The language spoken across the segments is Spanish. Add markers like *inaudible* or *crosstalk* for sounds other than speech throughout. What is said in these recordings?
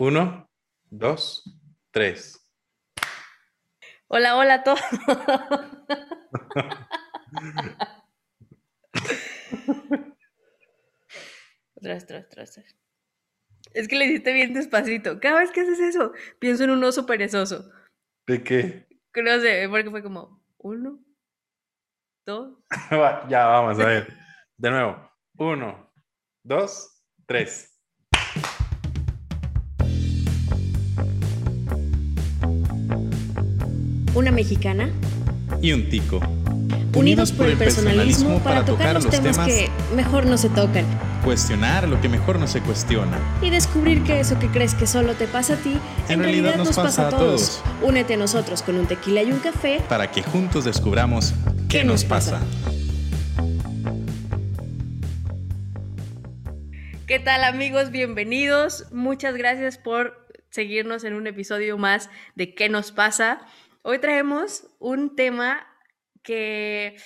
Uno, dos, tres. Hola, hola a todos. vez, otra vez, Es que le hiciste bien despacito. Cada vez que haces eso, pienso en un oso perezoso. ¿De qué? No sé, porque fue como uno, dos. *laughs* ya, vamos a ver. De nuevo. Uno, dos, tres. Una mexicana y un tico. Unidos por el personalismo para tocar los temas que mejor no se tocan. Cuestionar lo que mejor no se cuestiona. Y descubrir que eso que crees que solo te pasa a ti, en, realidad, nos pasa a todos. Únete a nosotros con un tequila y un café para que juntos descubramos qué nos pasa. ¿Qué tal amigos? Bienvenidos. Muchas gracias por seguirnos en un episodio más de ¿Qué nos pasa? Hoy traemos un tema que,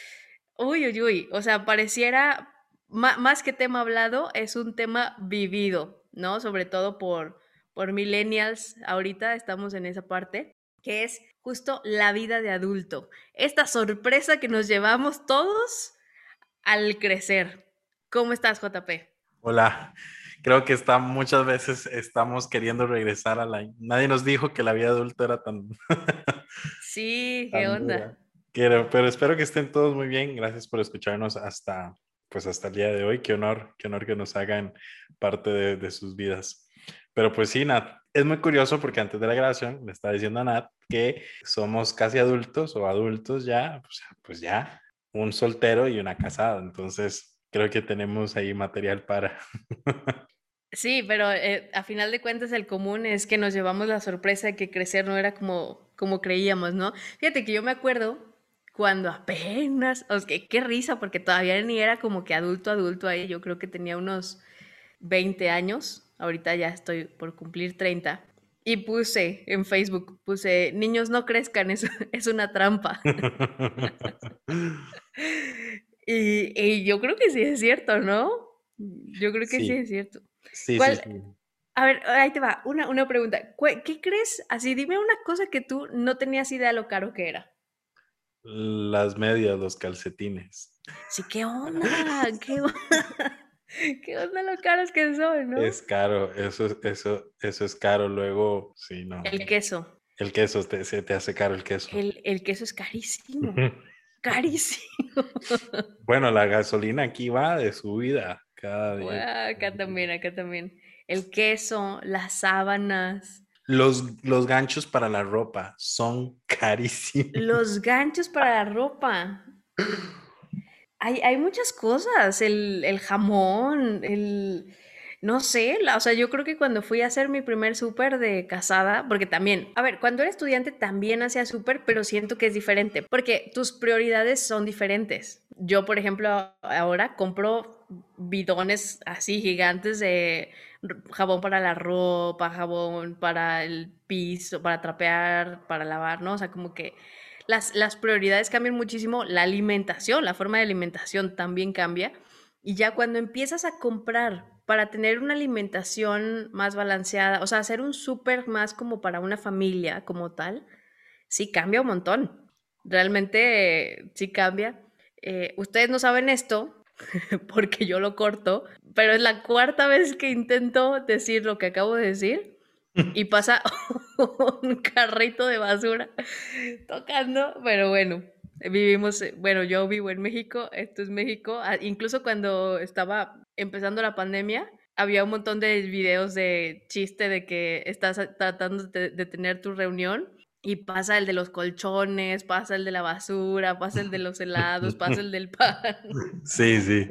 uy, uy, uy, o sea, pareciera, más que tema hablado, es un tema vivido, ¿no? Sobre todo por, por millennials, ahorita estamos en esa parte, que es justo la vida de adulto. Esta sorpresa que nos llevamos todos al crecer. ¿Cómo estás, JP? Hola, creo que está, muchas veces estamos queriendo regresar a la... Nadie nos dijo que la vida adulta era tan... sí, *laughs* qué onda. Quiero, pero espero que estén todos muy bien. Gracias por escucharnos hasta, pues hasta el día de hoy. Qué honor, qué honor que nos hagan parte de, de sus vidas. Pero pues sí, Nat, es muy curioso porque antes de la grabación le estaba diciendo a Nat que somos casi adultos o adultos ya, pues, pues ya, un soltero y una casada. Entonces, creo que tenemos ahí material para. *laughs* Sí, pero eh, a final de cuentas el común es que nos llevamos la sorpresa de que crecer no era como, como creíamos, ¿no? Fíjate que yo me acuerdo cuando apenas, o sea, qué risa, porque todavía ni era como que adulto, adulto ahí, yo creo que tenía unos 20 años, ahorita ya estoy por cumplir 30, y puse en Facebook, puse, niños no crezcan, *laughs* es, es una trampa. *laughs* y, y, yo creo que sí es cierto, ¿no? Yo creo que sí es cierto. Sí, sí, A ver, ahí te va, una, una pregunta. ¿Qué crees? Así, dime una cosa que tú no tenías idea de lo caro que era. Las medias, los calcetines. Sí, ¿qué *laughs* onda? ¿Qué onda? *laughs* ¿Qué onda lo caros que son, no? Es caro, eso, eso, eso es caro. Luego, sí, no. El queso. El queso, se te hace caro el queso. El, el queso es carísimo. carísimo. *laughs* bueno, la gasolina aquí va de subida acá también, acá también. El queso, las sábanas. Los, los ganchos para la ropa son *laughs* carísimos. Los ganchos para la ropa. Hay, hay muchas cosas, el, el jamón, el, no sé, o sea, yo creo que cuando fui a hacer mi primer súper de casada, porque también, a ver, cuando era estudiante también hacía súper, pero siento que es diferente, porque tus prioridades son diferentes. Yo, por ejemplo, ahora compro bidones así gigantes de jabón para la ropa, jabón para el piso, para trapear, para lavar, ¿no? O sea, como que las, las prioridades cambian muchísimo, la alimentación, la forma de alimentación también cambia. Y ya cuando empiezas a comprar para tener una alimentación más balanceada, o sea, hacer un súper más como para una familia como tal, sí cambia un montón. Realmente sí cambia. Eh, ustedes no saben esto *laughs* porque yo lo corto, pero es la cuarta vez que intento decir lo que acabo de decir y *laughs* pasa *laughs* un carrito de basura tocando, pero bueno, vivimos, bueno, yo vivo en México, esto es México, incluso cuando estaba empezando la pandemia, había un montón de videos de chiste de que estás tratando de, tener tu reunión y pasa el de los colchones, pasa el de la basura, pasa el de los helados, pasa el del pan. *laughs* Sí, sí.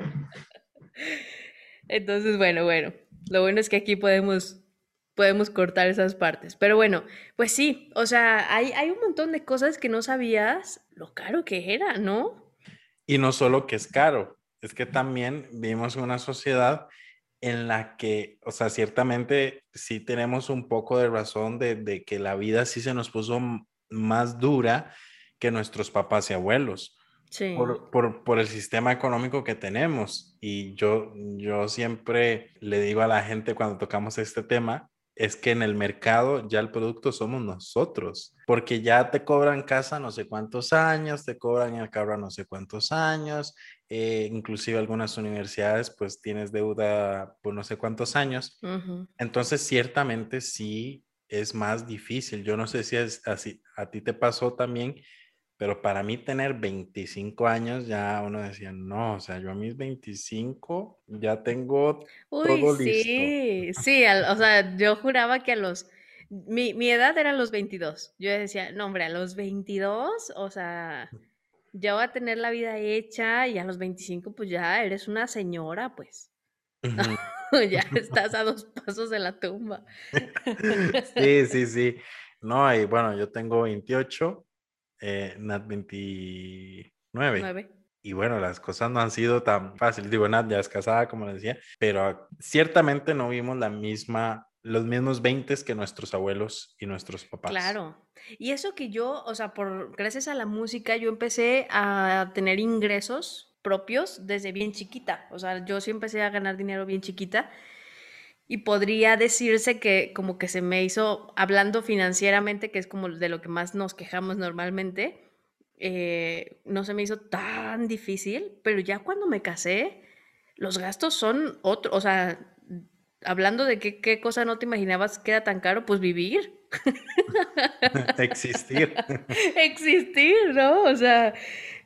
*laughs* Entonces, bueno, bueno, lo bueno es que aquí podemos podemos cortar esas partes. Pero bueno, pues sí, o sea, hay, hay un montón de cosas que no sabías lo caro que era, ¿no? Y no solo que es caro, es que también vivimos en una sociedad en la que, o sea, ciertamente sí tenemos un poco de razón de, que la vida sí se nos puso más dura que nuestros papás y abuelos. Sí. Por, por, por, el sistema económico que tenemos. Y yo, yo siempre le digo a la gente cuando tocamos este tema, es que en el mercado ya el producto somos nosotros, porque ya te cobran casa no sé cuántos años, te cobran el carro no sé cuántos años, eh, inclusive algunas universidades pues tienes deuda por no sé cuántos años. Entonces ciertamente sí es más difícil. Yo no sé si es así, a ti te pasó también pero para mí tener 25 años ya uno decía, no, o sea, yo a mis 25 ya tengo todo listo. Sí, *laughs* sí, o sea, yo juraba que a los, mi, mi, edad era los 22. Yo decía, no, hombre, a los 22, o sea, ya voy a tener la vida hecha y a los 25 pues ya eres una señora, pues. *laughs* ya estás a dos pasos de la tumba. *laughs* sí, sí, sí. No, y bueno, yo tengo 28 eh, Nat 29. Y bueno, las cosas no han sido tan fáciles. Digo, Nat ya es casada, como les decía, pero ciertamente no vimos la misma, los mismos 20 que nuestros abuelos y nuestros papás. Claro. Y eso que yo, o sea, por gracias a la música, yo empecé a tener ingresos propios desde bien chiquita. O sea, yo sí empecé a ganar dinero bien chiquita y podría decirse que como que se me hizo, hablando financieramente, que es como de lo que más nos quejamos normalmente, eh, no se me hizo tan difícil, pero ya cuando me casé, los gastos son otro, o sea, hablando de qué, qué cosa no te imaginabas que era tan caro, pues vivir. *laughs* Existir. *laughs* Existir, ¿no? O sea,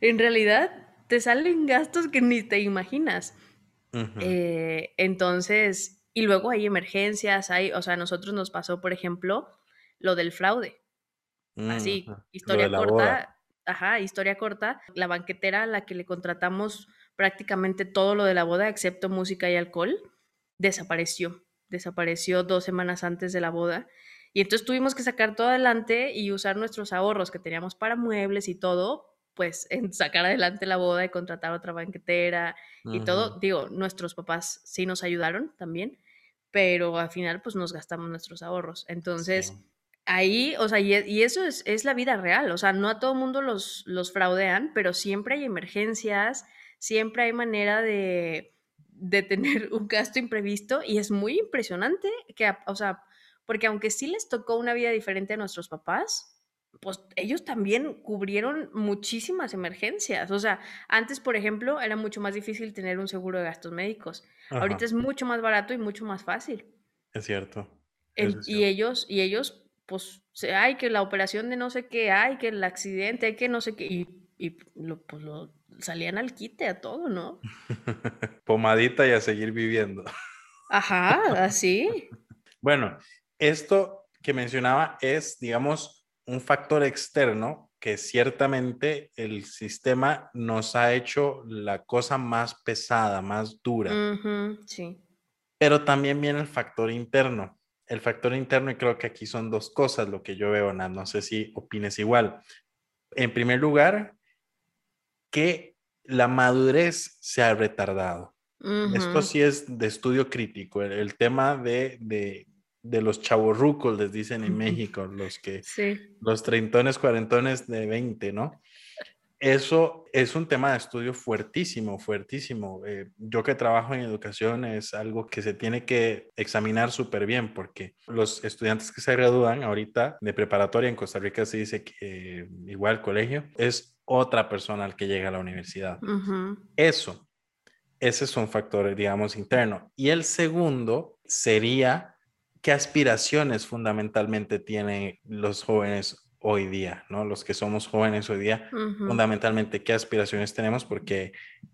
en realidad te salen gastos que ni te imaginas. Eh, entonces, y luego hay emergencias, hay, o sea, a nosotros nos pasó, por ejemplo, lo del fraude. Así, historia corta, ajá, historia corta. La banquetera a la que le contratamos prácticamente todo lo de la boda, excepto música y alcohol, desapareció. Desapareció dos semanas antes de la boda. Y entonces tuvimos que sacar todo adelante y usar nuestros ahorros que teníamos para muebles y todo, pues en sacar adelante la boda y contratar otra banquetera y todo. Digo, nuestros papás sí nos ayudaron también, pero al final pues nos gastamos nuestros ahorros. Entonces, ahí, o sea, y, eso es, es, la vida real, o sea, no a todo mundo los, los fraudean, pero siempre hay emergencias, siempre hay manera de, de tener *laughs* un gasto imprevisto y es muy impresionante que, o sea, porque aunque sí les tocó una vida diferente a nuestros papás, pues ellos también cubrieron muchísimas emergencias. O sea, antes, por ejemplo, era mucho más difícil tener un seguro de gastos médicos. Ahorita es mucho más barato y mucho más fácil. Es cierto. Y ellos, y ellos, pues, hay que la operación de no sé qué, hay que el accidente, hay que no sé qué, y, y pues lo salían al quite a todo, ¿no? *laughs* Pomadita y a seguir viviendo. Ajá, así. *laughs* bueno, esto que mencionaba es, digamos, un factor externo que ciertamente el sistema nos ha hecho la cosa más pesada, más dura. sí. Pero también viene el factor interno. El factor interno, y creo que aquí son dos cosas lo que yo veo, Nat, no sé si opines igual. En primer lugar, que la madurez se ha retardado. Esto sí es de estudio crítico, el, tema de, de de los chavorrucos, les dicen en México, los que, los treintones, cuarentones de 20, ¿no? Eso es un tema de estudio fuertísimo, fuertísimo. Eh, yo que trabajo en educación es algo que se tiene que examinar súper bien porque los estudiantes que se gradúan ahorita de preparatoria en Costa Rica se dice que igual el colegio es otra persona al que llega a la universidad. Eso, ese es un factor, digamos, interno. Y el segundo sería qué aspiraciones fundamentalmente tienen los jóvenes hoy día, ¿no? Los que somos jóvenes hoy día, fundamentalmente qué aspiraciones tenemos, porque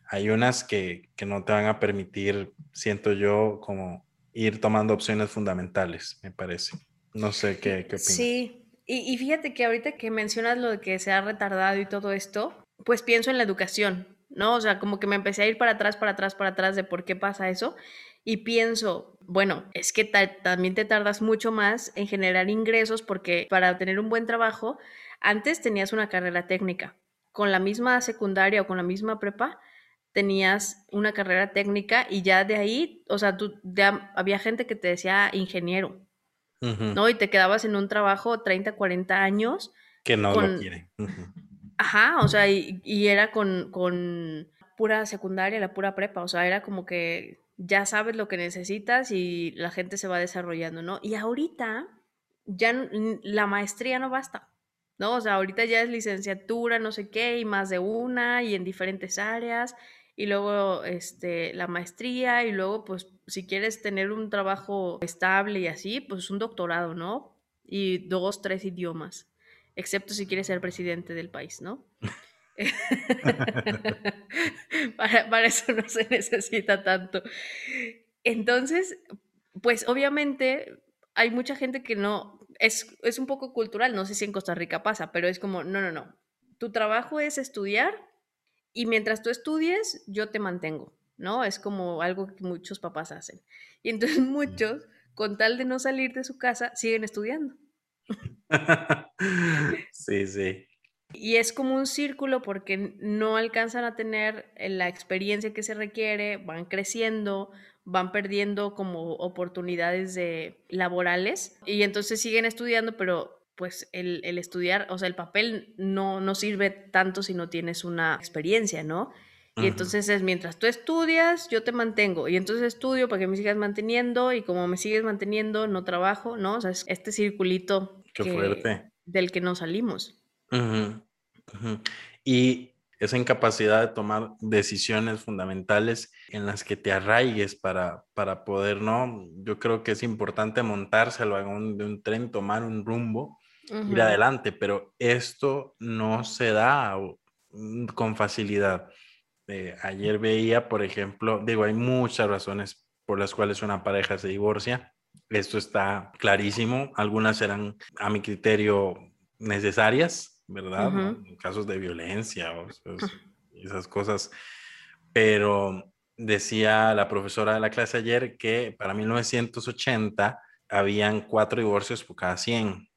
hay unas que, que, no te van a permitir, siento yo, como ir tomando opciones fundamentales, me parece. No sé qué, qué opinas. Sí, y, fíjate que ahorita que mencionas lo de que se ha retardado y todo esto, pues pienso en la educación, ¿no? O sea, como que me empecé a ir para atrás, para atrás, para atrás de por qué pasa eso y pienso, bueno, es que también te tardas mucho más en generar ingresos porque para tener un buen trabajo, antes tenías una carrera técnica. Con la misma secundaria o con la misma prepa, tenías una carrera técnica y ya de ahí, o sea, tú, había gente que te decía ingeniero, ¿no? Y te quedabas en un trabajo 30, 40 años. Que no lo quieren. Ajá, o sea, y, era con, con pura secundaria, la pura prepa, o sea, era como que ya sabes lo que necesitas y la gente se va desarrollando, ¿no? Y ahorita ya la maestría no basta, ¿no? O sea, ahorita ya es licenciatura, no sé qué, y más de una, y en diferentes áreas, y luego este, la maestría, y luego, pues, si quieres tener un trabajo estable y así, pues un doctorado, ¿no? Y dos, tres idiomas, excepto si quieres ser presidente del país, ¿no? *laughs* para, para, eso no se necesita tanto. Entonces, pues obviamente hay mucha gente que no, es, es un poco cultural, no sé si en Costa Rica pasa, pero es como, no, no, no, tu trabajo es estudiar y mientras tú estudies, yo te mantengo, ¿no? Es como algo que muchos papás hacen. Y entonces *laughs* muchos, con tal de no salir de su casa, siguen estudiando. *laughs* sí, sí. Y es como un círculo porque no alcanzan a tener la experiencia que se requiere, van creciendo, van perdiendo como oportunidades de laborales y entonces siguen estudiando, pero pues el, el, estudiar, o sea, el papel no, no sirve tanto si no tienes una experiencia, ¿no? Y entonces es mientras tú estudias, yo te mantengo. Y entonces estudio para que me sigas manteniendo. Y como me sigues manteniendo, no trabajo, ¿no? O sea, es este circulito del que no salimos. Y esa incapacidad de tomar decisiones fundamentales en las que te arraigues para, para poder, ¿no? Yo creo que es importante montárselo a un, de un tren, tomar un rumbo, ir adelante, pero esto no se da mm, con facilidad. Eh, ayer veía, por ejemplo, digo, hay muchas razones por las cuales una pareja se divorcia. Esto está clarísimo. Algunas serán, a mi criterio, necesarias, ¿verdad? En casos de violencia o esas cosas. Pero decía la profesora de la clase ayer que para 1980 habían cuatro divorcios por cada 100.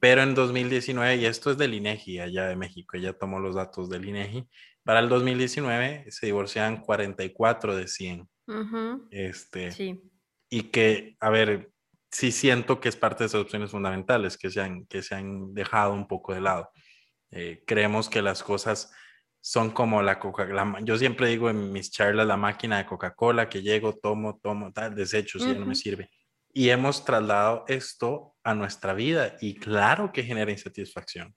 Pero en 2019, y esto es del INEGI, allá de México, ella tomó los datos del INEGI, para el 2019 se divorcian 44 de 100. este, sí. Y que, a ver, sí siento que es parte de esas opciones fundamentales que se han, que se han dejado un poco de lado. Eh, creemos que las cosas son como la Coca-Cola. Yo siempre digo en mis charlas la máquina de Coca-Cola que llego, tomo, tomo, tal, desecho si ya no me sirve. Y hemos trasladado esto a nuestra vida y claro que genera insatisfacción.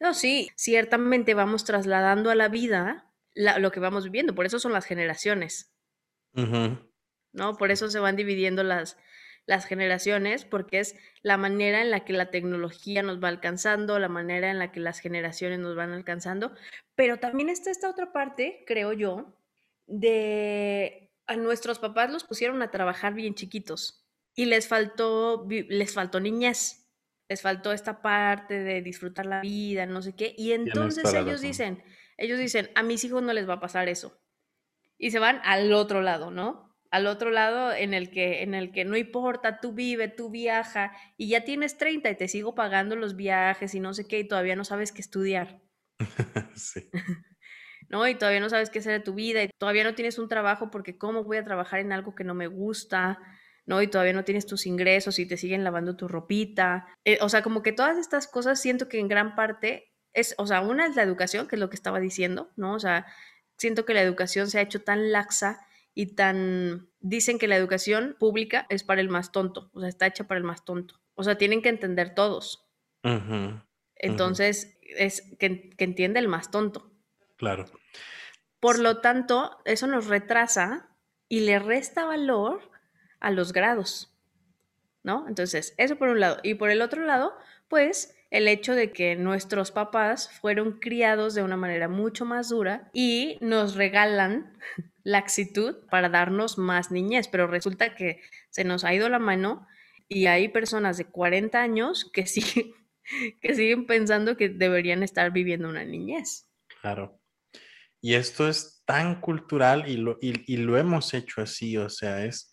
No, sí, ciertamente vamos trasladando a la vida lo que vamos viviendo, por eso son las generaciones. ¿No? Por eso se van dividiendo las, las generaciones, porque es la manera en la que la tecnología nos va alcanzando, la manera en la que las generaciones nos van alcanzando, pero también está esta otra parte, creo yo, de a nuestros papás los pusieron a trabajar bien chiquitos y les faltó, les faltó niñez, les faltó esta parte de disfrutar la vida, no sé qué, y entonces ellos dicen, ellos dicen, a mis hijos no les va a pasar eso. Y se van al otro lado, ¿no? al otro lado en el que en el que no importa, tú vive, tú viaja y ya tienes 30 y te sigo pagando los viajes y no sé qué y todavía no sabes qué estudiar. *laughs* sí. *laughs* ¿No? Y todavía no sabes qué hacer de tu vida y todavía no tienes un trabajo porque cómo voy a trabajar en algo que no me gusta, ¿no? Y todavía no tienes tus ingresos y te siguen lavando tu ropita. Eh, o sea, como que todas estas cosas siento que en gran parte es, o sea, una es la educación, que es lo que estaba diciendo, ¿no? O sea, siento que la educación se ha hecho tan laxa y tan... Dicen que la educación pública es para el más tonto, o sea, está hecha para el más tonto. O sea, tienen que entender todos. Entonces, es que, que entiende el más tonto. Claro. Por lo tanto, eso nos retrasa y le resta valor a los grados, ¿no? Entonces, eso por un lado. Y por el otro lado, pues el hecho de que nuestros papás fueron criados de una manera mucho más dura y nos regalan *laughs* laxitud para darnos más niñez, pero resulta que se nos ha ido la mano y hay personas de 40 años que siguen, *laughs* que siguen pensando que deberían estar viviendo una niñez. Claro. Y esto es tan cultural y lo, y, lo hemos hecho así, o sea, es,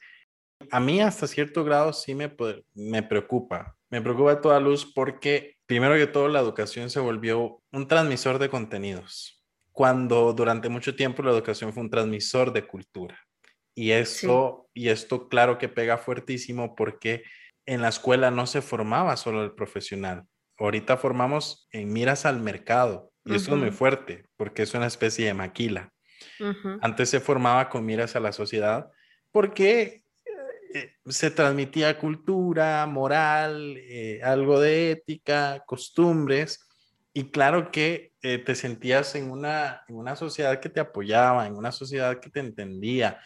a mí hasta cierto grado sí me, me preocupa, me preocupa toda luz porque primero que todo la educación se volvió un transmisor de contenidos cuando durante mucho tiempo la educación fue un transmisor de cultura. Y esto, y esto claro que pega fuertísimo porque en la escuela no se formaba solo el profesional. Ahorita formamos en miras al mercado. Y eso es muy fuerte porque es una especie de maquila. Antes se formaba con miras a la sociedad porque eh, se transmitía cultura, moral, eh, algo de ética, costumbres, y claro que eh, te sentías en una, en una sociedad que te apoyaba, en una sociedad que te entendía,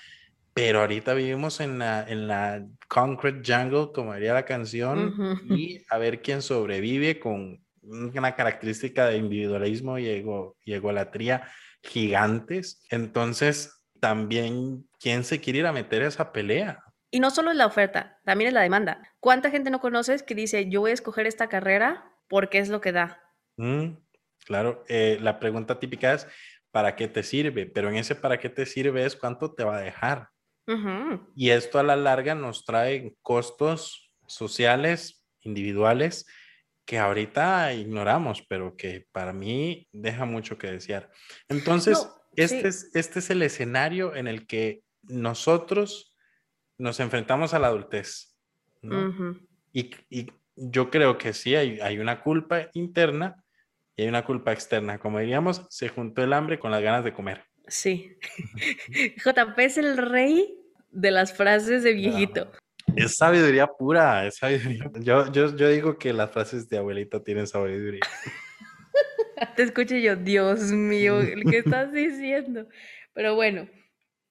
pero ahorita vivimos en la, en la concrete jungle, como diría la canción, y a ver quién sobrevive con una característica de individualismo y, ego, y egolatría gigantes. Entonces, también, ¿quién se quiere ir a meter a esa pelea? Y no solo es la oferta, también es la demanda. ¿Cuánta gente no conoces que dice, yo voy a escoger esta carrera porque es lo que da? Mm, claro, eh, la pregunta típica es, ¿para qué te sirve? Pero en ese para qué te sirve es cuánto te va a dejar. Y esto a la larga nos trae costos sociales, individuales, que ahorita ignoramos, pero que para mí deja mucho que desear. Entonces, este, es, este es el escenario en el que nosotros nos enfrentamos a la adultez. y, yo creo que sí, hay, hay, una culpa interna y hay una culpa externa. Como diríamos, se juntó el hambre con las ganas de comer. Sí. *laughs* JP es el rey de las frases de viejito. Es sabiduría pura, es sabiduría. Yo, yo, yo digo que las frases de abuelita tienen sabiduría. *laughs* Te escucho yo, Dios mío, *laughs* ¿qué estás diciendo? Pero bueno,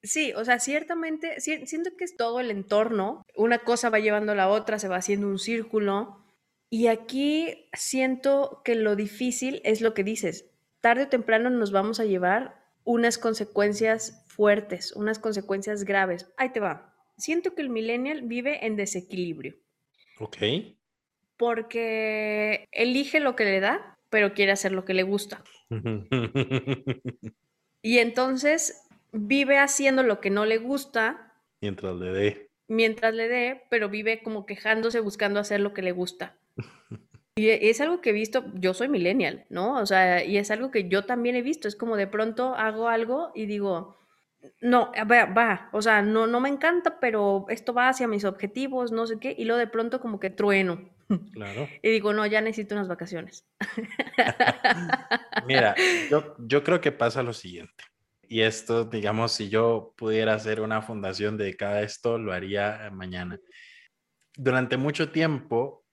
Sí, o sea, ciertamente, siento que es todo el entorno, una cosa va llevando a la otra, se va haciendo un círculo, y aquí siento que lo difícil es lo que dices, tarde o temprano nos vamos a llevar unas consecuencias fuertes, unas consecuencias graves. Ahí te va. Siento que el millennial vive en desequilibrio. Ok. Porque elige lo que le da, pero quiere hacer lo que le gusta. *laughs* y entonces vive haciendo lo que no le gusta. Mientras le dé. Mientras le dé, pero vive como quejándose buscando hacer lo que le gusta. *laughs* Y es algo que he visto, yo soy millennial, ¿no? O sea, y es algo que yo también he visto, es como de pronto hago algo y digo, no, va, va, o sea, no, no me encanta, pero esto va hacia mis objetivos, no sé qué, y luego de pronto como que trueno. *laughs* Claro. Y digo, no, ya necesito unas vacaciones. *laughs* Mira, yo, yo creo que pasa lo siguiente. Y esto, digamos, si yo pudiera hacer una fundación dedicada a esto, lo haría mañana. Durante mucho tiempo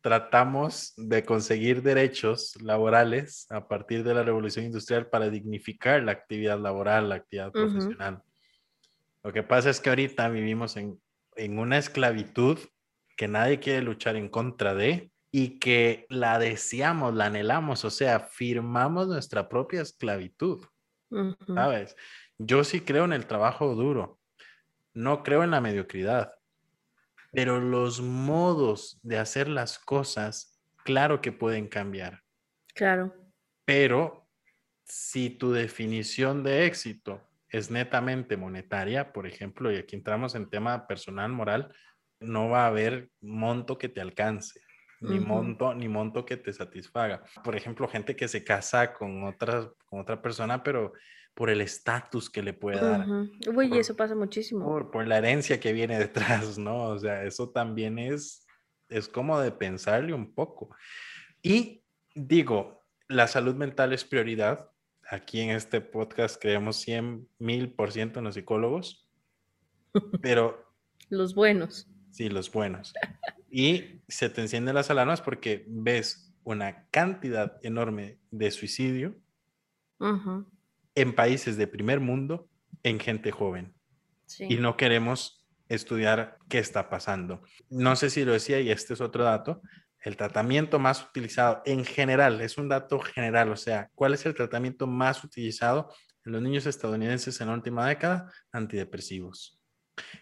tratamos de conseguir derechos laborales a partir de la revolución industrial para dignificar la actividad laboral, la actividad profesional. Lo que pasa es que ahorita vivimos en, en una esclavitud que nadie quiere luchar en contra de y que la deseamos, la anhelamos, o sea, firmamos nuestra propia esclavitud. ¿Sabes? Yo sí creo en el trabajo duro, no creo en la mediocridad, pero los modos de hacer las cosas, claro que pueden cambiar. Claro. Pero si tu definición de éxito es netamente monetaria, por ejemplo, y aquí entramos en tema personal, moral, no va a haber monto que te alcance ni monto, ni monto que te satisfaga. Por ejemplo, gente que se casa con otra, con otra persona, pero por el estatus que le puede dar. Uy, eso pasa muchísimo. Por, por, la herencia que viene *laughs* detrás, ¿no? O sea, eso también es, es como de pensarle un poco. Y digo, la salud mental es prioridad. Aquí en este podcast creemos 100 mil por ciento en los psicólogos, *laughs* pero... los buenos. Sí, los buenos. *laughs* Y se te encienden las alarmas porque ves una cantidad enorme de suicidio en países de primer mundo en gente joven. Y no queremos estudiar qué está pasando. No sé si lo decía y este es otro dato. El tratamiento más utilizado en general, es un dato general, o sea, ¿cuál es el tratamiento más utilizado en los niños estadounidenses en la última década? Antidepresivos.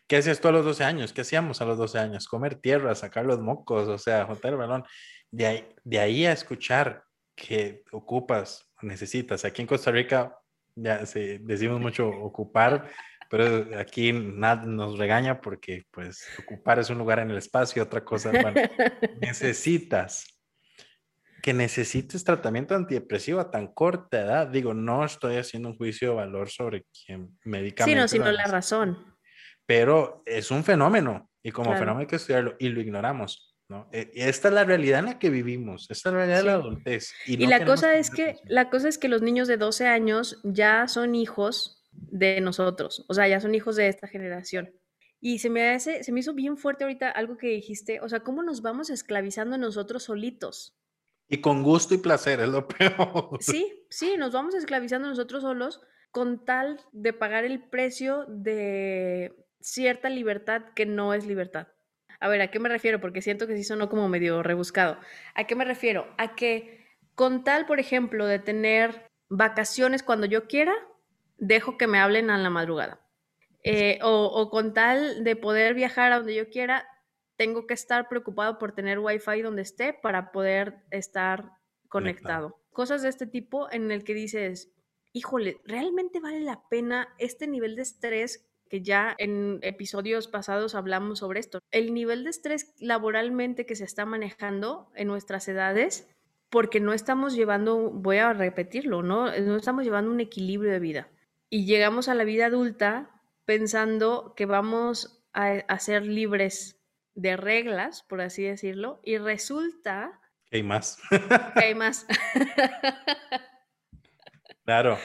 ¿Qué hacías tú a los 12 años? ¿Qué hacíamos a los 12 años? Comer tierra, sacar los mocos, o sea, juntar el balón. De ahí, de ahí a escuchar que ocupas, necesitas. Aquí en Costa Rica ya decimos mucho ocupar, pero aquí nada nos regaña porque pues ocupar es un lugar en el espacio, otra cosa, *laughs* necesitas que necesites tratamiento antidepresivo a tan corta edad. Digo, no estoy haciendo un juicio de valor sobre quién medicamente. Sí, no, sino la razón pero es un fenómeno y como fenómeno hay que estudiarlo y lo ignoramos. ¿no? E, esta es la realidad en la que vivimos, esta es la realidad de la adultez. Y, la cosa es que la cosa es que los niños de 12 años ya son hijos de nosotros, o sea, ya son hijos de esta generación. Y se me hace, se me hizo bien fuerte ahorita algo que dijiste, o sea, cómo nos vamos esclavizando nosotros solitos. Y con gusto y placer es lo *laughs* peor. Sí, sí, nos vamos esclavizando nosotros solos con tal de pagar el precio de cierta libertad que no es libertad. A ver, ¿a qué me refiero? Porque siento que sí sonó como medio rebuscado. ¿A qué me refiero? A que con tal, por ejemplo, de tener vacaciones cuando yo quiera, dejo que me hablen a la madrugada. Eh, o, con tal de poder viajar a donde yo quiera, tengo que estar preocupado por tener wifi donde esté para poder estar conectado. Cosas de este tipo en el que dices, híjole, ¿realmente vale la pena este nivel de estrés que ya en episodios pasados hablamos sobre esto. El nivel de estrés laboralmente que se está manejando en nuestras edades, porque no estamos llevando, voy a repetirlo, ¿no? No estamos llevando un equilibrio de vida. Y llegamos a la vida adulta pensando que vamos a, ser libres de reglas, por así decirlo, y resulta... Que hay más. Que hay *laughs* más. claro,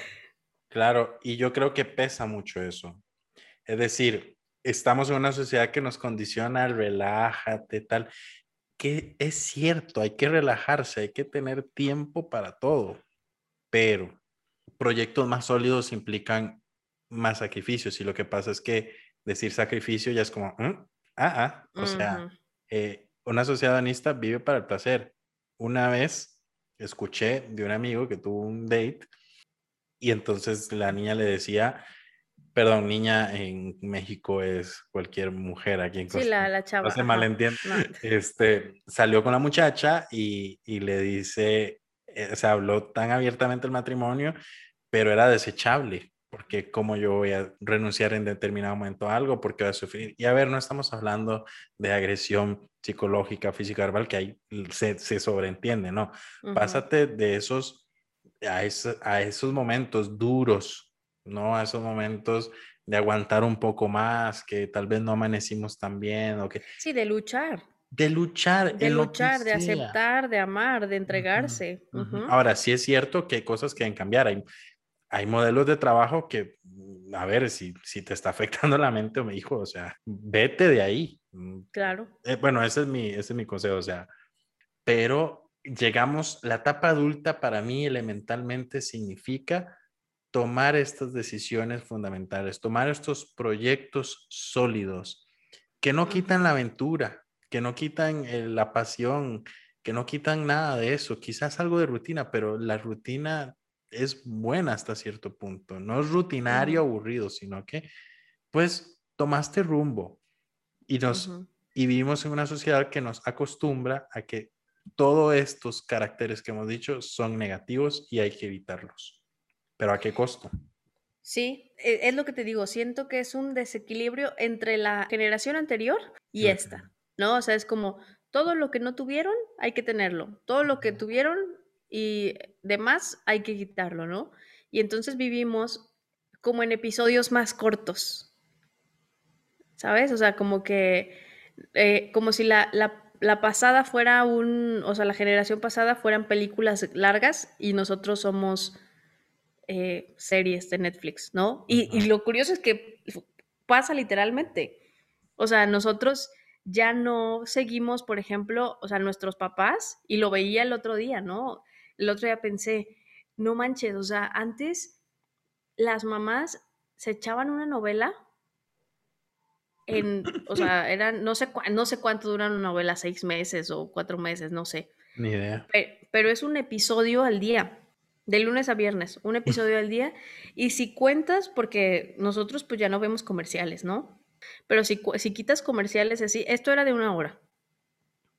claro. Y yo creo que pesa mucho eso. Es decir, estamos en una sociedad que nos condiciona al relájate, tal, que es cierto, hay que relajarse, hay que tener tiempo para todo, pero proyectos más sólidos implican más sacrificios y lo que pasa es que decir sacrificio ya es como, mm, ah, ah, o sea, eh, una sociedad danista vive para el placer. Una vez escuché de un amigo que tuvo un date y entonces la niña le decía, Perdón, niña en México es cualquier mujer aquí en Costa Sí, la, la chava. No se malentiende. Este, salió con la muchacha y, y le dice, eh, se habló tan abiertamente el matrimonio, pero era desechable, porque como yo voy a renunciar en determinado momento a algo, porque voy a sufrir. Y a ver, no estamos hablando de agresión psicológica, física, verbal, que ahí se, se sobreentiende, ¿no? Pásate de esos a, a esos momentos duros ¿no? A esos momentos de aguantar un poco más, que tal vez no amanecimos tan bien o que... Sí, de luchar. De luchar. De luchar, de aceptar, de amar, de entregarse. Ahora, sí es cierto que hay cosas que deben cambiar. Hay, hay modelos de trabajo que, mm, a ver, si, si te está *laughs* afectando la mente o mi hijo, o sea, vete de ahí. Mm, claro. Eh, bueno, ese es, mi, ese es mi consejo, o sea, pero llegamos, la etapa adulta para mí elementalmente significa tomar estas decisiones fundamentales, tomar estos proyectos sólidos que no quitan la aventura, que no quitan eh, la pasión, que no quitan nada de eso, quizás algo de rutina, pero la rutina es buena hasta cierto punto, no es rutinario aburrido, sino que pues tomaste rumbo y nos y vivimos en una sociedad que nos acostumbra a que todos estos caracteres que hemos dicho son negativos y hay que evitarlos. Pero ¿a qué costo? Sí, e, es lo que te digo, siento que es un desequilibrio entre la generación anterior y esta, ¿no? O sea, es como todo lo que no tuvieron hay que tenerlo, todo lo que tuvieron y demás hay que quitarlo, ¿no? Y entonces vivimos como en episodios más cortos, ¿sabes? O sea, como que, eh, como si la, la, pasada fuera un, o sea, la generación pasada fueran películas largas y nosotros somos eh, series de Netflix, ¿no? Y, lo curioso es que pasa literalmente. O sea, nosotros ya no seguimos, por ejemplo, o sea, nuestros papás, y lo veía el otro día, ¿no? El otro día pensé, no manches, o sea, antes las mamás se echaban una novela en, o sea, *coughs* eran, no sé, no sé cuánto duran una novela, seis meses o cuatro meses, no sé. Ni idea. pero es un episodio al día de lunes a viernes, un episodio al día. Y si cuentas, porque nosotros pues ya no vemos comerciales, ¿no? Pero si, si quitas comerciales así, esto era de una hora.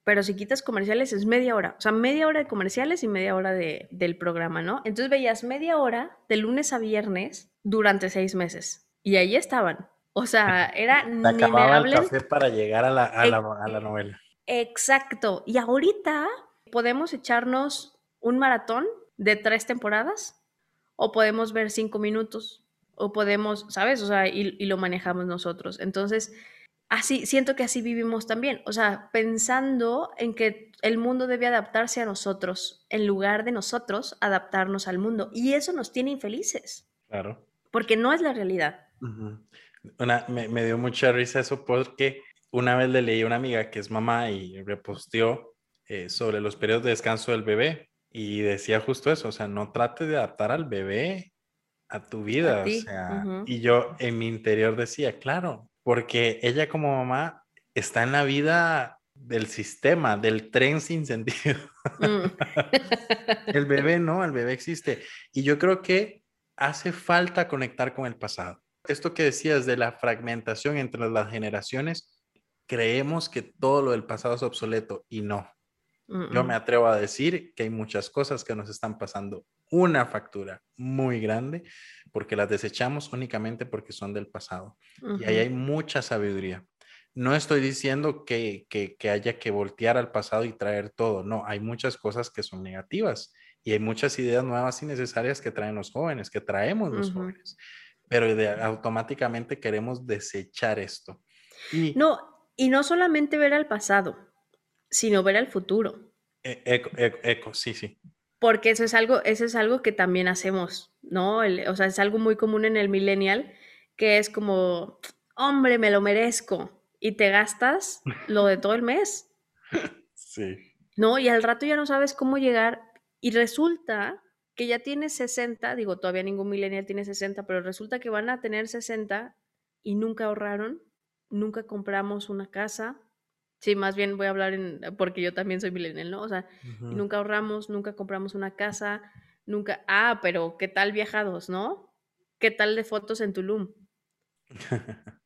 Pero si quitas comerciales es media hora. O sea, media hora de comerciales y media hora de, del programa, ¿no? Entonces veías media hora de lunes a viernes durante seis meses. Y ahí estaban. O sea, *laughs* era innumerable. café para llegar a la, a la novela. Exacto. Y ahorita podemos echarnos un maratón de tres temporadas o podemos ver cinco minutos o podemos, ¿sabes? O sea, y, lo manejamos nosotros. Entonces, así, siento que así vivimos también. O sea, pensando en que el mundo debe adaptarse a nosotros en lugar de nosotros adaptarnos al mundo. Y eso nos tiene infelices. Claro. porque no es la realidad. Una, me, me, dio mucha risa eso porque una vez le leí a una amiga que es mamá y reposteó eh, sobre los periodos de descanso del bebé y decía justo eso, o sea, no trate de adaptar al bebé a tu vida, o sea, y yo en mi interior decía, claro, porque ella como mamá está en la vida del sistema, del tren sin sentido. Mm. *laughs* el bebé no, el bebé existe. Y yo creo que hace falta conectar con el pasado. Esto que decías de la fragmentación entre las generaciones, creemos que todo lo del pasado es obsoleto y no. Yo me atrevo a decir que hay muchas cosas que nos están pasando una factura muy grande porque las desechamos únicamente porque son del pasado. Y ahí hay mucha sabiduría. No estoy diciendo que, que, haya que voltear al pasado y traer todo, no, hay muchas cosas que son negativas y hay muchas ideas nuevas y necesarias que traen los jóvenes, que traemos los jóvenes, pero automáticamente queremos desechar esto. Y, no, y no solamente ver al pasado, sino ver al futuro. E, eco, eco, eco, sí, sí. Porque eso es algo, eso es algo que también hacemos, ¿no? o sea, es algo muy común en el millennial, que es como, hombre, me lo merezco, y te gastas lo de todo el mes. Sí. ¿No? Y al rato ya no sabes cómo llegar y resulta que ya tienes 60, digo, todavía ningún millennial tiene 60, pero resulta que van a tener 60 y nunca ahorraron, nunca compramos una casa. Sí, más bien voy a hablar en, porque yo también soy millennial, ¿no? O sea, nunca ahorramos, nunca compramos una casa, nunca, ah, pero ¿qué tal viajados, no? ¿Qué tal de fotos en Tulum? *laughs*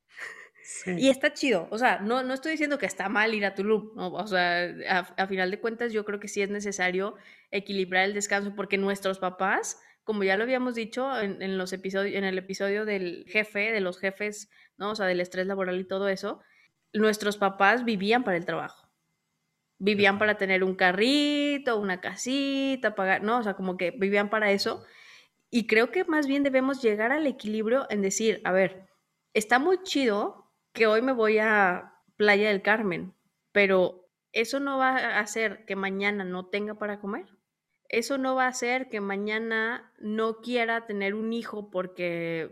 Y está chido, o sea, no, no estoy diciendo que está mal ir a Tulum, o sea, a, final de cuentas yo creo que sí es necesario equilibrar el descanso porque nuestros papás, como ya lo habíamos dicho en, los episodios, en el episodio del jefe, de los jefes, ¿no? O sea, del estrés laboral y todo eso, nuestros papás vivían para el trabajo. Vivían para tener un carrito, una casita, pagar, ¿no? O sea, como que vivían para eso. Y creo que más bien debemos llegar al equilibrio en decir, a ver, está muy chido que hoy me voy a Playa del Carmen, pero eso no va a hacer que mañana no tenga para comer. Eso no va a hacer que mañana no quiera tener un hijo porque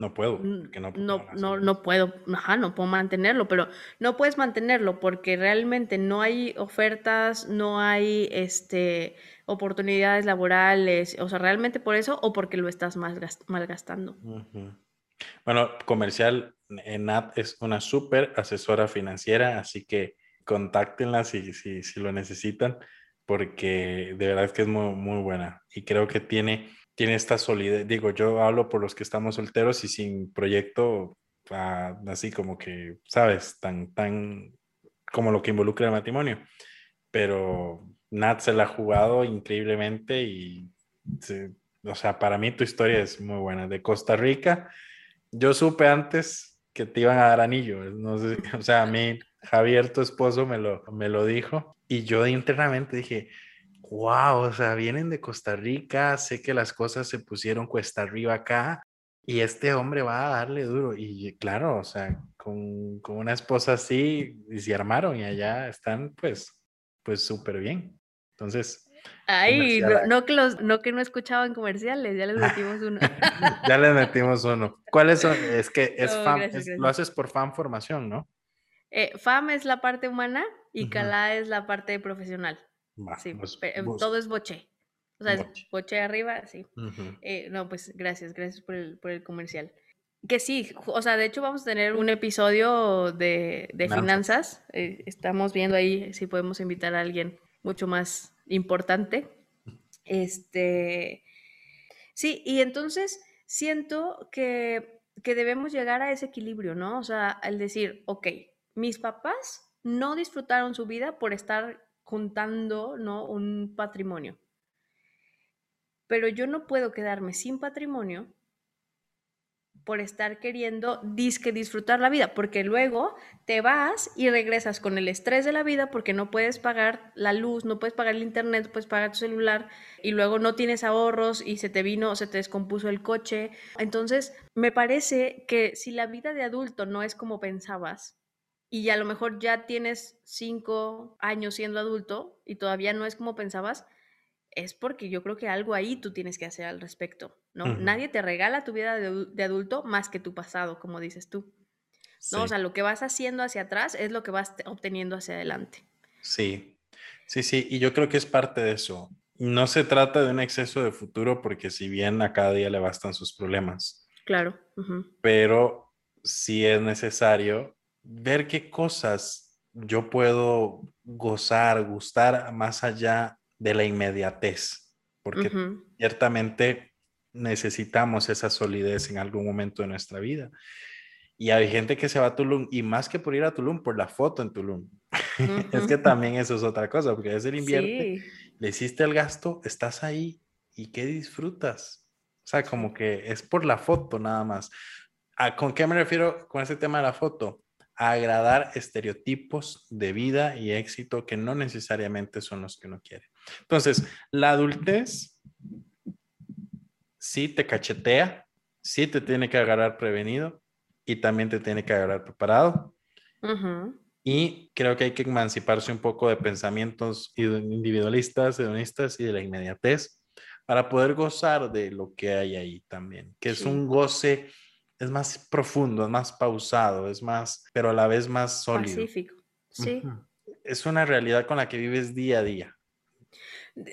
no puedo, no, no, no, no, puedo, ajá, no puedo mantenerlo, pero no puedes mantenerlo porque realmente no hay ofertas, no hay este, oportunidades laborales, o sea, realmente por eso o porque lo estás malgastando. Bueno, comercial, Nat es una súper asesora financiera, así que contáctenla si, si, si, lo necesitan, porque de verdad es que es muy, muy buena y creo que tiene, tiene esta solidez. Digo, yo hablo por los que estamos solteros y sin proyecto, ah, así como que, ¿sabes? Tan, tan como lo que involucra el matrimonio. Pero Nat se la ha jugado increíblemente y, o sea, para mí tu historia es muy buena. De Costa Rica yo supe antes que te iban a dar anillo. No sé, *laughs* o sea, a mí Javier, tu esposo, me lo, me lo dijo y yo internamente dije, wow, o sea, vienen de Costa Rica, sé que las cosas se pusieron cuesta arriba acá y este hombre va a darle duro. Y claro, o sea, con, con una esposa así, y se armaron y allá están pues, pues súper bien. Entonces, Ay, no, que los, no que no escuchaban comerciales, ya les metimos uno. *laughs* ya les metimos uno. ¿Cuáles son? Es que es FAM, lo haces por FAM formación, ¿no? Eh, FAM es la parte humana y CALA es la parte profesional. Sí, pues, eh, todo es boche. O sea, boche, arriba, sí. Eh, no, pues gracias, gracias por el, por el comercial. Que sí, o sea, de hecho vamos a tener un episodio de, de finanzas. estamos viendo ahí si podemos invitar a alguien mucho más importante. Este, sí, y entonces siento que, que debemos llegar a ese equilibrio, ¿no? O sea, al decir, ok, mis papás no disfrutaron su vida por estar juntando, ¿no? Un patrimonio. Pero yo no puedo quedarme sin patrimonio por estar queriendo disque disfrutar la vida, porque luego te vas y regresas con el estrés de la vida porque no puedes pagar la luz, no puedes pagar el internet, no puedes pagar tu celular y luego no tienes ahorros y se te vino, se te descompuso el coche. Entonces, me parece que si la vida de adulto no es como pensabas y a lo mejor ya tienes cinco años siendo adulto y todavía no es como pensabas, es porque yo creo que algo ahí tú tienes que hacer al respecto, ¿no? Nadie te regala tu vida de, adulto más que tu pasado, como dices tú. ¿no? O sea, lo que vas haciendo hacia atrás es lo que vas obteniendo hacia adelante. Sí, sí, sí, y yo creo que es parte de eso. No se trata de un exceso de futuro porque si bien a cada día le bastan sus problemas. Claro. Pero sí es necesario ver qué cosas yo puedo gozar, gustar más allá de la inmediatez, porque ciertamente necesitamos esa solidez en algún momento de nuestra vida. Y hay gente que se va a Tulum y más que por ir a Tulum, por la foto en Tulum. *laughs* es que también eso es otra cosa, porque es el invierte, le hiciste el gasto, estás ahí y ¿qué disfrutas? O sea, como que es por la foto nada más. ¿A ¿Con qué me refiero con ese tema de la foto? A agradar estereotipos de vida y éxito que no necesariamente son los que uno quiere. Entonces, la adultez sí te cachetea, sí te tiene que agarrar prevenido y también te tiene que agarrar preparado. Y creo que hay que emanciparse un poco de pensamientos individualistas, hedonistas y de la inmediatez para poder gozar de lo que hay ahí también, que es un goce, es más profundo, es más pausado, es más, pero a la vez más sólido. Pacífico, sí. Es una realidad con la que vives día a día.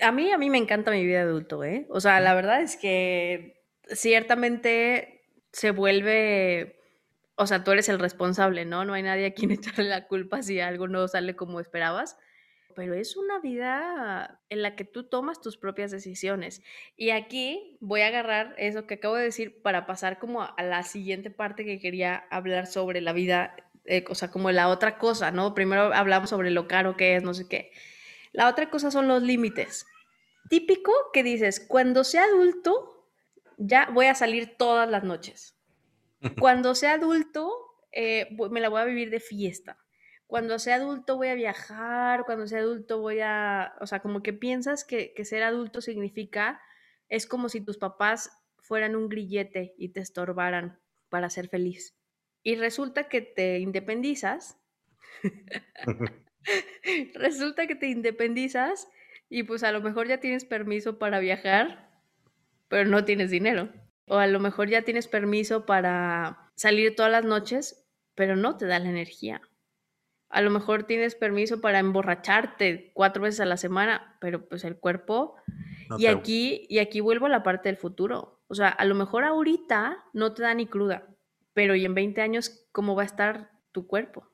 A mí, a mí me encanta mi vida de adulto, ¿eh? O sea, la verdad es que ciertamente se vuelve, o sea, tú eres el responsable, ¿no? No hay nadie a quien *laughs* echarle la culpa si algo no sale como esperabas. Pero es una vida en la que tú tomas tus propias decisiones. Y aquí voy a agarrar eso que acabo de decir para pasar como a la siguiente parte que quería hablar sobre la vida, eh, o sea, como la otra cosa, ¿no? Primero hablamos sobre lo caro que es, no sé qué. La otra cosa son los límites. Típico que dices, cuando sea adulto, ya voy a salir todas las noches. *laughs* Cuando sea adulto, eh, me la voy a vivir de fiesta. Cuando sea adulto voy a viajar, cuando sea adulto voy a, o sea, como que piensas que, que ser adulto significa, es como si tus papás fueran un grillete y te estorbaran para ser feliz. Y resulta que te independizas *laughs* *laughs* Resulta que te independizas y pues a lo mejor ya tienes permiso para viajar, pero no tienes dinero. O a lo mejor ya tienes permiso para salir todas las noches, pero no te da la energía. A lo mejor tienes permiso para emborracharte cuatro veces a la semana, pero pues el cuerpo... y aquí, y aquí vuelvo a la parte del futuro. O sea, a lo mejor ahorita no te da ni cruda, pero y en 20 años, ¿cómo va a estar tu cuerpo?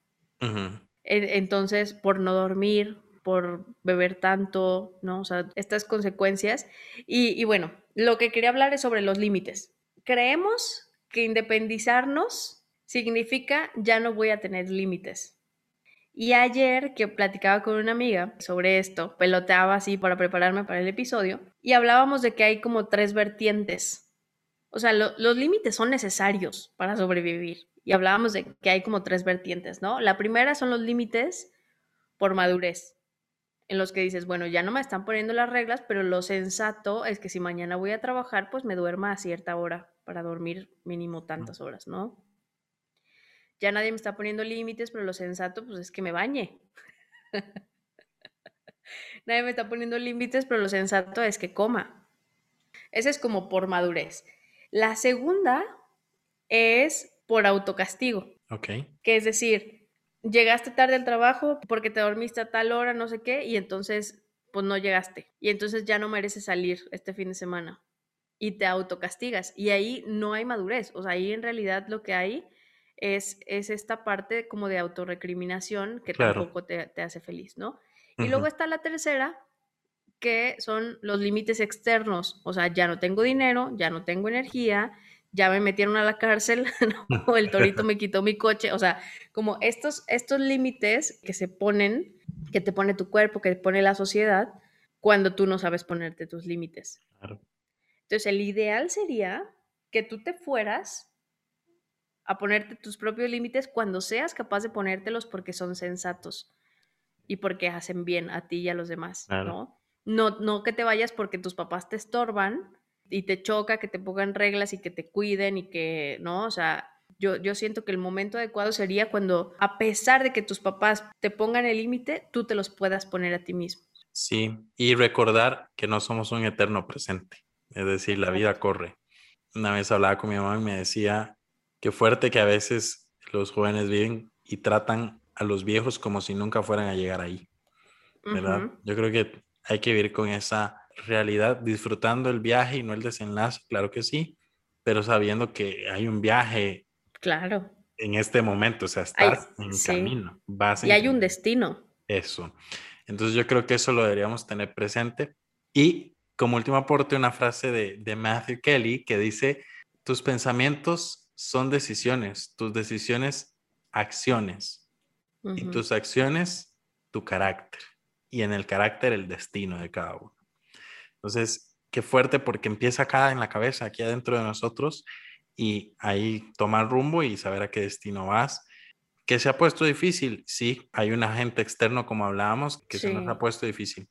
Entonces, por no dormir, por beber tanto, ¿no? O sea, estas consecuencias. Y, bueno, lo que quería hablar es sobre los límites. Creemos que independizarnos significa ya no voy a tener límites. Y ayer que platicaba con una amiga sobre esto, peloteaba así para prepararme para el episodio, y hablábamos de que hay como tres vertientes. O sea, los límites son necesarios para sobrevivir y hablábamos de que hay como tres vertientes, ¿no? La primera son los límites por madurez, en los que dices, bueno, ya no me están poniendo las reglas, pero lo sensato es que si mañana voy a trabajar, pues me duerma a cierta hora para dormir mínimo tantas horas, ¿no? Ya nadie me está poniendo límites, pero lo sensato, pues es que me bañe. *laughs* nadie me está poniendo límites, pero lo sensato es que coma. Ese es como por madurez. La segunda es por autocastigo. Ok. Que es decir, llegaste tarde al trabajo porque te dormiste a tal hora, no sé qué, y entonces pues no llegaste. Y entonces ya no mereces salir este fin de semana. Y te autocastigas. Y ahí no hay madurez. O sea, ahí en realidad lo que hay es, es esta parte como de autorrecriminación que tampoco te, hace feliz, ¿no? Y luego está la tercera, que son los límites externos. O sea, ya no tengo dinero, ya no tengo energía, ya me metieron a la cárcel, *laughs* ¿no? el torito *laughs* me quitó mi coche, o sea, como estos, estos límites que se ponen, que te pone tu cuerpo, que te pone la sociedad, cuando tú no sabes ponerte tus límites. Entonces, el ideal sería que tú te fueras a ponerte tus propios límites cuando seas capaz de ponértelos porque son sensatos y porque hacen bien a ti y a los demás, ¿no? No, no que te vayas porque tus papás te estorban y te choca que te pongan reglas y que te cuiden y que, ¿no? O sea, yo, yo siento que el momento adecuado sería cuando, a pesar de que tus papás te pongan el límite, tú te los puedas poner a ti mismo. Sí, y recordar que no somos un eterno presente, es decir, la vida corre. Una vez hablaba con mi mamá y me decía que fuerte que a veces los jóvenes viven y tratan a los viejos como si nunca fueran a llegar ahí, ¿verdad? Yo creo que hay que vivir con esa realidad, disfrutando el viaje y no el desenlace, claro que sí, pero sabiendo que hay un viaje. Claro. En este momento, o sea, estás en camino. y hay un destino. Eso. Entonces yo creo que eso lo deberíamos tener presente. Y como último aporte, una frase de, Matthew Kelly que dice, tus pensamientos son decisiones, tus decisiones acciones. Y tus acciones tu carácter. Y en el carácter el destino de cada uno. Entonces, qué fuerte porque empieza acá en la cabeza, aquí adentro de nosotros y ahí tomar rumbo y saber a qué destino vas. Que se ha puesto difícil, sí, hay un agente externo como hablábamos que se nos ha puesto difícil,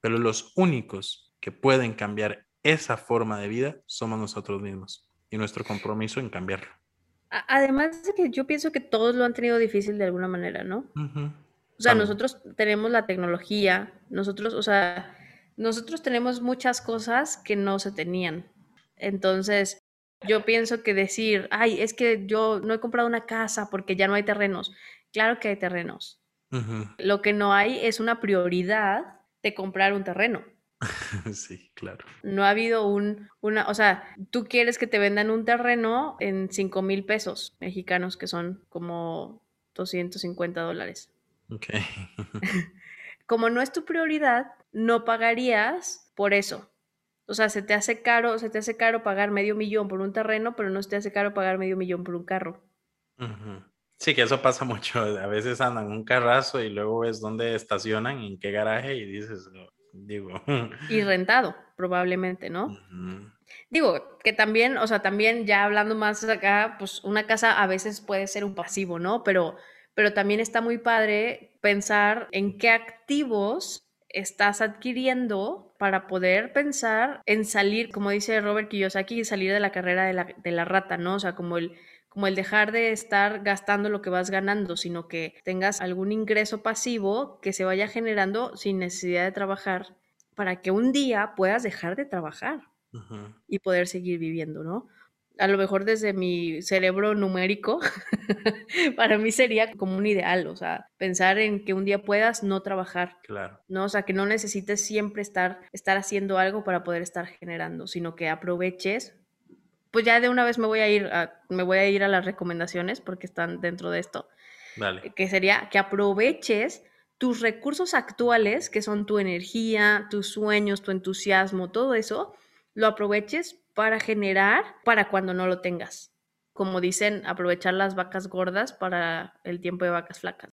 pero los únicos que pueden cambiar esa forma de vida somos nosotros mismos y nuestro compromiso en cambiarlo. Además de que yo pienso que todos lo han tenido difícil de alguna manera, ¿no? O sea, nosotros tenemos la tecnología, nosotros, o sea, nosotros tenemos muchas cosas que no se tenían. Entonces, yo pienso que decir, ay, es que yo no he comprado una casa porque ya no hay terrenos. Claro que hay terrenos. Lo que no hay es una prioridad de comprar un terreno. *laughs* sí, claro. No ha habido un, una, o sea, tú quieres que te vendan un terreno en 5 mil pesos mexicanos, que son como 250 dólares. Ok. *laughs* como no es tu prioridad, no pagarías por eso. O sea, se te hace caro, se te hace caro pagar medio millón por un terreno, pero no se te hace caro pagar medio millón por un carro. Sí, que eso pasa mucho. A veces andan un carrazo y luego ves dónde estacionan, en qué garaje y dices, digo. Y *laughs* rentado, probablemente, ¿no? Digo, que también, o sea, también ya hablando más acá, pues una casa a veces puede ser un pasivo, ¿no? Pero, pero también está muy padre pensar en qué activos estás adquiriendo para poder pensar en salir, como dice Robert Kiyosaki, salir de la carrera de la, de la rata, ¿no? O sea, como el, como el dejar de estar gastando lo que vas ganando, sino que tengas algún ingreso pasivo que se vaya generando sin necesidad de trabajar para que un día puedas dejar de trabajar y poder seguir viviendo, ¿no? a lo mejor desde mi cerebro numérico, *laughs* para mí sería como un ideal, o sea, pensar en que un día puedas no trabajar. Claro. ¿no? O sea, que no necesites siempre estar, estar haciendo algo para poder estar generando, sino que aproveches. Pues ya de una vez me voy a ir a, me voy a ir a las recomendaciones porque están dentro de esto. Vale. Que sería que aproveches tus recursos actuales, que son tu energía, tus sueños, tu entusiasmo, todo eso, lo aproveches para generar para cuando no lo tengas. Como dicen, aprovechar las vacas gordas para el tiempo de vacas flacas.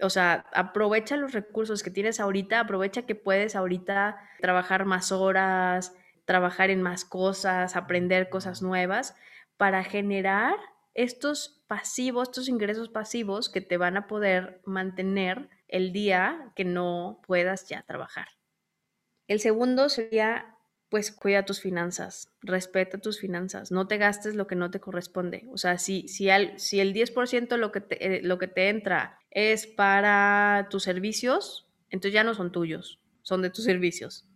O sea, aprovecha los recursos que tienes ahorita, aprovecha que puedes ahorita trabajar más horas, trabajar en más cosas, aprender cosas nuevas para generar estos pasivos, estos ingresos pasivos que te van a poder mantener el día que no puedas ya trabajar. El segundo sería pues cuida tus finanzas, respeta tus finanzas, no te gastes lo que no te corresponde. O sea, si, si, si el 10% lo que, eh, lo que te entra es para tus servicios, entonces ya no son tuyos, son de tus servicios.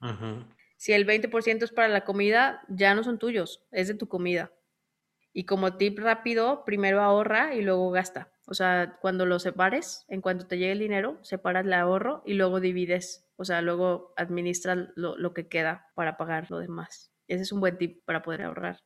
Si el 20% es para la comida, ya no son tuyos, es de tu comida. Y como tip rápido, primero ahorra y luego gasta. O sea, cuando lo separes, en cuanto te llegue el dinero, separas el ahorro y luego divides. O sea, luego administras lo, que queda para pagar lo demás. Ese es un buen tip para poder ahorrar.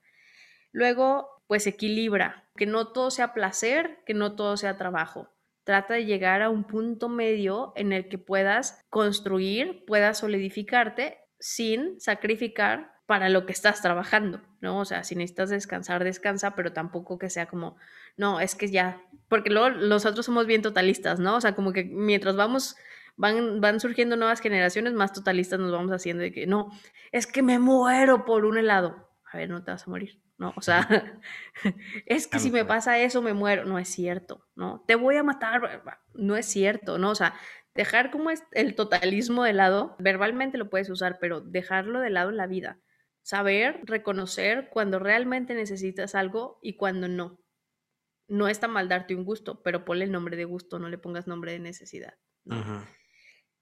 Luego, pues equilibra, que no todo sea placer, que no todo sea trabajo. Trata de llegar a un punto medio en el que puedas construir, puedas solidificarte sin sacrificar para lo que estás trabajando, ¿no? O sea, si necesitas descansar, descansa, pero tampoco que sea como, no, es que ya, porque luego nosotros somos bien totalistas, ¿no? O sea, como que mientras vamos, van, van surgiendo nuevas generaciones, más totalistas nos vamos haciendo de que, no, es que me muero por un helado. A ver, no te vas a morir, ¿no? O sea, *laughs* es que si me pasa eso, me muero. No es cierto, ¿no? Te voy a matar, no es cierto, ¿no? O sea, dejar como es el totalismo de lado, verbalmente lo puedes usar, pero dejarlo de lado en la vida saber reconocer cuando realmente necesitas algo y cuando no. No está mal darte un gusto, pero ponle el nombre de gusto, no le pongas nombre de necesidad.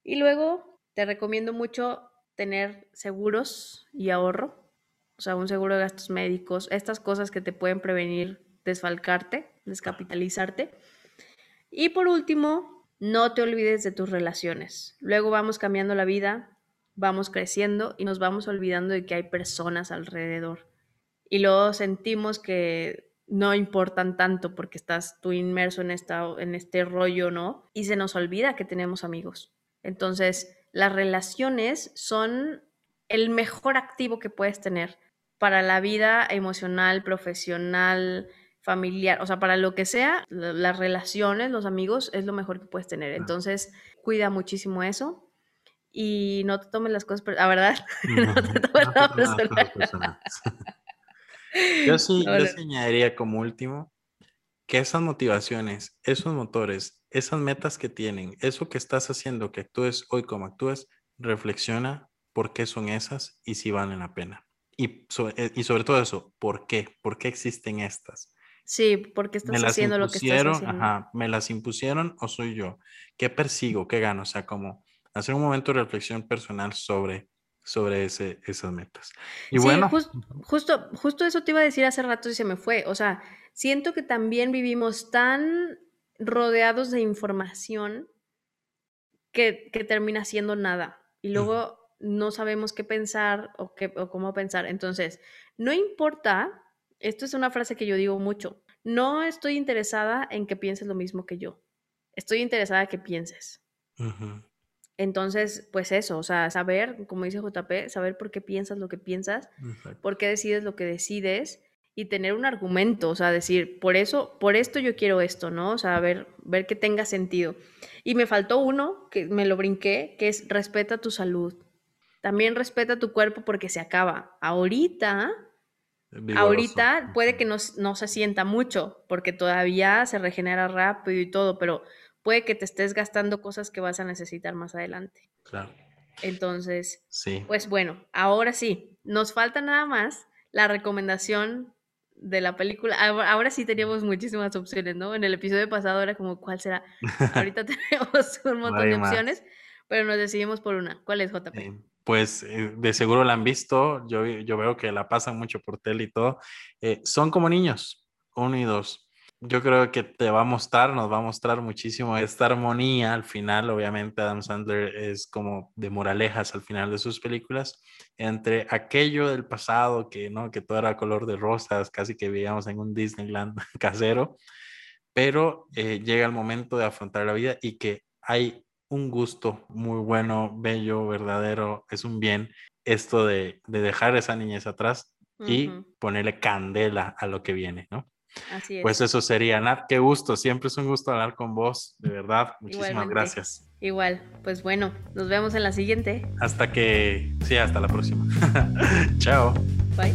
Y luego, te recomiendo mucho tener seguros y ahorro, o sea, un seguro de gastos médicos, estas cosas que te pueden prevenir desfalcarte, descapitalizarte. Y por último, no te olvides de tus relaciones. Luego vamos cambiando la vida, vamos creciendo y nos vamos olvidando de que hay personas alrededor. Y luego sentimos que no importan tanto porque estás tú inmerso en, esta, en este rollo, ¿no? Y se nos olvida que tenemos amigos. Entonces, las relaciones son el mejor activo que puedes tener para la vida emocional, profesional, familiar, o sea, para lo que sea, las relaciones, los amigos, es lo mejor que puedes tener. Entonces, cuida muchísimo eso y no te tomes las cosas, la verdad, *laughs* no, te tomes *laughs* Yo sí, yo añadiría como último que esas motivaciones, esos motores, esas metas que tienen, eso que estás haciendo, que actúes hoy como actúes, reflexiona por qué son esas y si valen la pena. Y sobre, y sobre todo eso, ¿por qué? ¿Por qué existen estas? Sí, porque estás haciendo lo que estás haciendo. Ajá, ¿Me las impusieron o soy yo? ¿Qué persigo? ¿Qué gano? O sea, como hacer un momento de reflexión personal sobre, sobre ese, esas metas. Y bueno. justo, justo eso te iba a decir hace rato y se me fue. O sea, siento que también vivimos tan rodeados de información que, que termina siendo nada. Y luego no sabemos qué pensar o, qué, o cómo pensar. Entonces, no importa, esto es una frase que yo digo mucho, no estoy interesada en que pienses lo mismo que yo, estoy interesada en que pienses. Entonces, pues eso, o sea, saber, como dice JP, saber por qué piensas lo que piensas, por qué decides lo que decides y tener un argumento, o sea, decir, por eso, por esto yo quiero esto, ¿no? O sea, ver, ver que tenga sentido. Y me faltó uno, que me lo brinqué, que es respeta tu salud. También respeta tu cuerpo porque se acaba. Ahorita, ahorita puede que no, no se sienta mucho porque todavía se regenera rápido y todo, pero puede que te estés gastando cosas que vas a necesitar más adelante. Claro. Entonces, sí. pues bueno, ahora sí, nos falta nada más la recomendación de la película. Ahora sí teníamos muchísimas opciones, ¿no? En el episodio pasado era como, ¿cuál será? *laughs* Ahorita *laughs* tenemos un montón de opciones, pero nos decidimos por una. ¿Cuál es JP? Pues eh, de seguro la han visto, yo, yo veo que la pasan mucho por tele y todo, eh, son como niños, uno y dos. Yo creo que te va a mostrar, nos va a mostrar muchísimo esta armonía al final, obviamente Adam Sandler es como de moralejas al final de sus películas, entre aquello del pasado que, ¿no? que todo era color de rosas, casi que veíamos en un Disneyland *laughs* casero, pero eh, llega el momento de afrontar la vida y que hay un gusto muy bueno, bello, verdadero, es un bien esto de, dejar esa niñez atrás y ponerle candela a lo que viene, ¿no? Así es. Pues eso sería, Nat, qué gusto, siempre es un gusto hablar con vos, de verdad, muchísimas gracias. Igual, pues bueno, nos vemos en la siguiente. Hasta que, sí, hasta la próxima. *laughs* Chao. Bye.